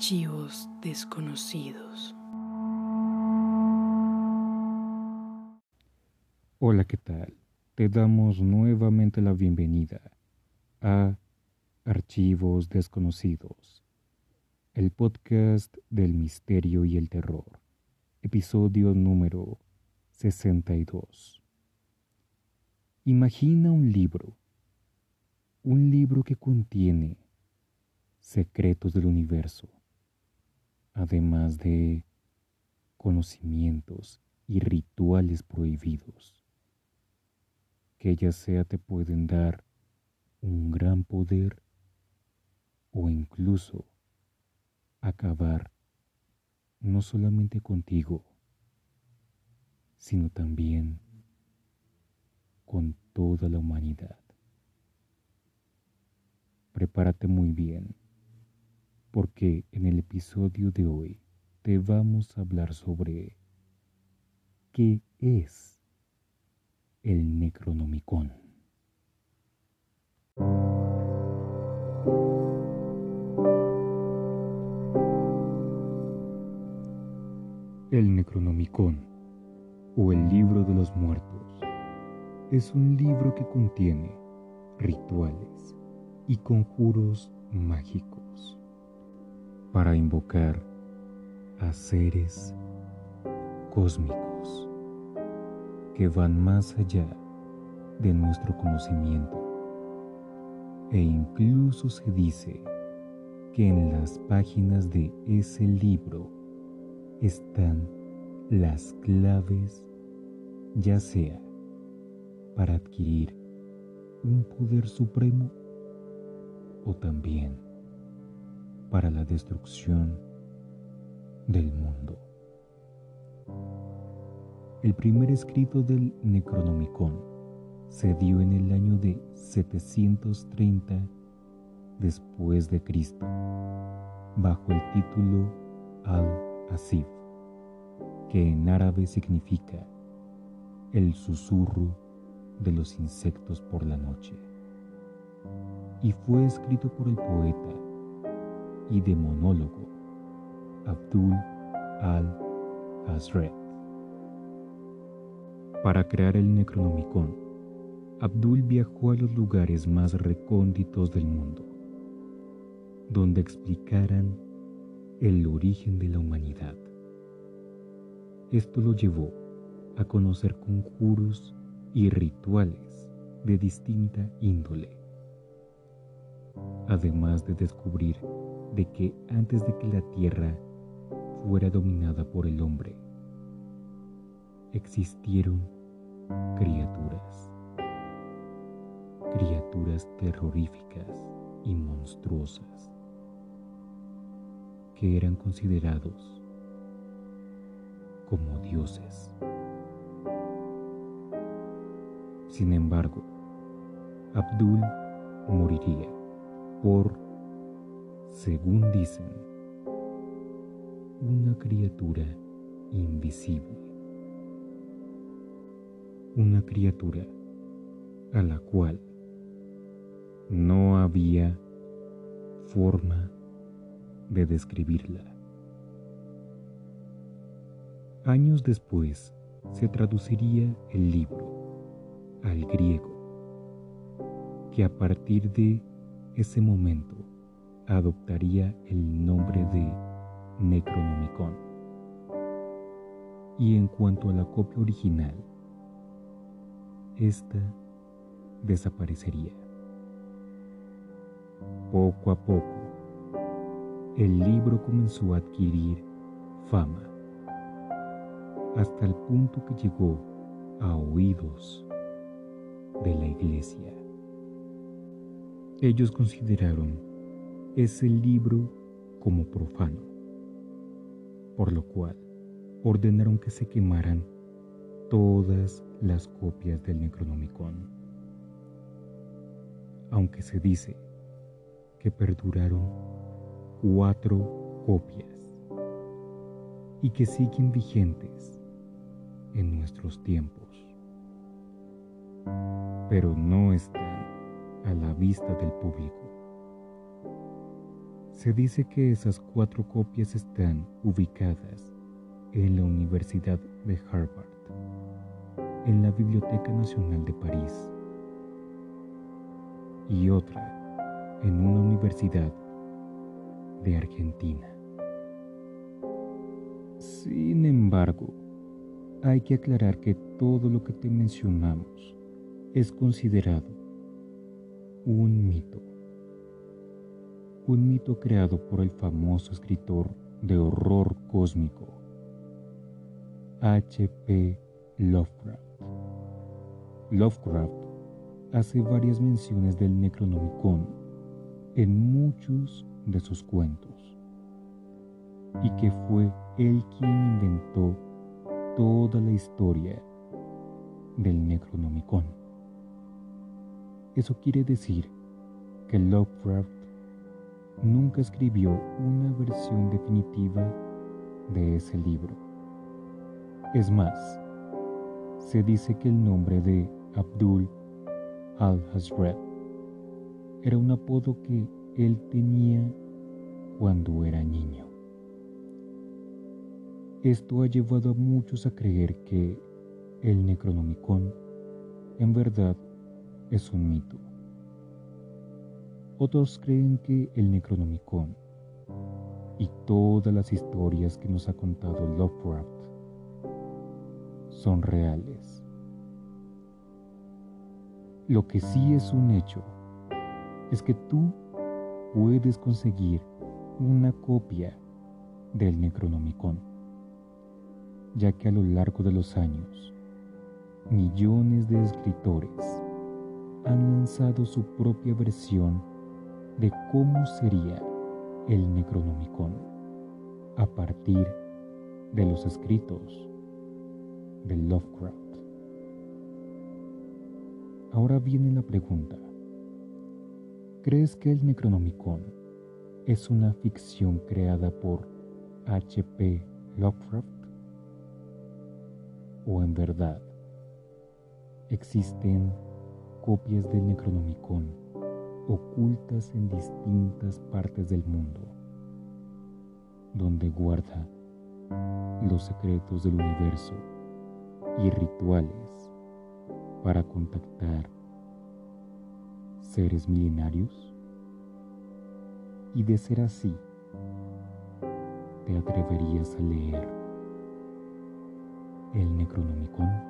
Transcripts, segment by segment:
Archivos desconocidos. Hola, ¿qué tal? Te damos nuevamente la bienvenida a Archivos desconocidos, el podcast del misterio y el terror, episodio número 62. Imagina un libro, un libro que contiene secretos del universo, además de conocimientos y rituales prohibidos, que ya sea te pueden dar un gran poder o incluso acabar no solamente contigo, sino también con toda la humanidad. Prepárate muy bien porque en el episodio de hoy te vamos a hablar sobre qué es el Necronomicon. El Necronomicon o el libro de los muertos es un libro que contiene rituales y conjuros mágicos para invocar a seres cósmicos que van más allá de nuestro conocimiento. E incluso se dice que en las páginas de ese libro están las claves, ya sea para adquirir un poder supremo o también para la destrucción del mundo. El primer escrito del Necronomicon se dio en el año de 730 después de Cristo, bajo el título Al-Asif, que en árabe significa el susurro de los insectos por la noche, y fue escrito por el poeta y de monólogo, Abdul al-Hazred. Para crear el Necronomicon, Abdul viajó a los lugares más recónditos del mundo, donde explicaran el origen de la humanidad. Esto lo llevó a conocer conjuros y rituales de distinta índole, además de descubrir de que antes de que la tierra fuera dominada por el hombre, existieron criaturas, criaturas terroríficas y monstruosas que eran considerados como dioses. Sin embargo, Abdul moriría por según dicen, una criatura invisible. Una criatura a la cual no había forma de describirla. Años después se traduciría el libro al griego, que a partir de ese momento adoptaría el nombre de Necronomicon. Y en cuanto a la copia original, esta desaparecería. Poco a poco, el libro comenzó a adquirir fama, hasta el punto que llegó a oídos de la iglesia. Ellos consideraron ese libro como profano, por lo cual ordenaron que se quemaran todas las copias del Necronomicon. Aunque se dice que perduraron cuatro copias y que siguen vigentes en nuestros tiempos, pero no están a la vista del público Se dice que esas cuatro copias están ubicadas en la Universidad de Harvard, en la Biblioteca Nacional de París y otra en una universidad de Argentina. Sin embargo, hay que aclarar que todo lo que te mencionamos es considerado un mito. Un mito creado por el famoso escritor de horror cósmico H.P. Lovecraft. Lovecraft hace varias menciones del Necronomicon en muchos de sus cuentos y que fue él quien inventó toda la historia del Necronomicon. Eso quiere decir que Lovecraft nunca escribió una versión definitiva de ese libro. Es más, se dice que el nombre de Abdul al-Hazred era un apodo que él tenía cuando era niño. Esto ha llevado a muchos a creer que el Necronomicon en verdad es un mito. Otros creen que el Necronomicon y todas las historias que nos ha contado Lovecraft son reales. Lo que sí es un hecho es que tú puedes conseguir una copia del Necronomicon, ya que a lo largo de los años, millones de escritores han lanzado su propia versión de cómo sería el Necronomicon a partir de los escritos de Lovecraft. Ahora viene la pregunta. ¿Crees que el Necronomicon es una ficción creada por H.P. Lovecraft? ¿O en verdad existen copias del Necronomicon ocultas en distintas partes del mundo, donde guarda los secretos del universo y rituales para contactar seres milenarios? Y de ser así, ¿te atreverías a leer el Necronomicon?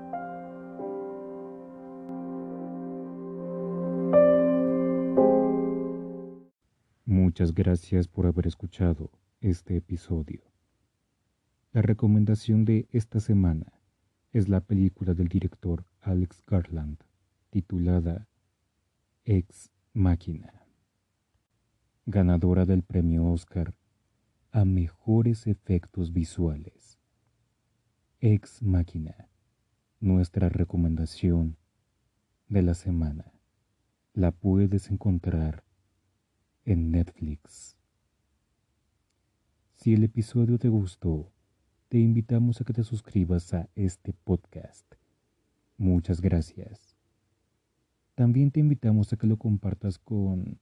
Muchas gracias por haber escuchado este episodio. La recomendación de esta semana es la película del director Alex Garland, titulada Ex Máquina, ganadora del premio Oscar a mejores efectos visuales. Ex Máquina, nuestra recomendación de la semana, la puedes encontrar en Netflix. Si el episodio te gustó, te invitamos a que te suscribas a este podcast. Muchas gracias. También te invitamos a que lo compartas con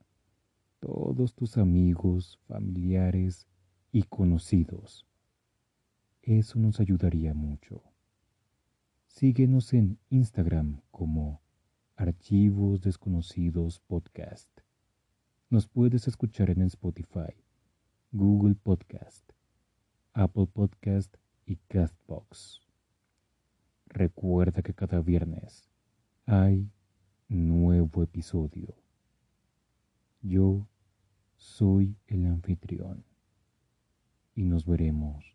todos tus amigos, familiares y conocidos. Eso nos ayudaría mucho. Síguenos en Instagram como Archivos Desconocidos Podcast. Nos puedes escuchar en Spotify, Google Podcast, Apple Podcast y Castbox. Recuerda que cada viernes hay nuevo episodio. Yo soy el anfitrión y nos veremos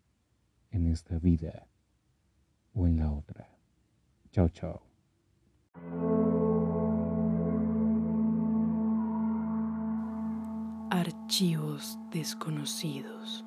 en esta vida o en la otra. Chao, chao. Archivos desconocidos.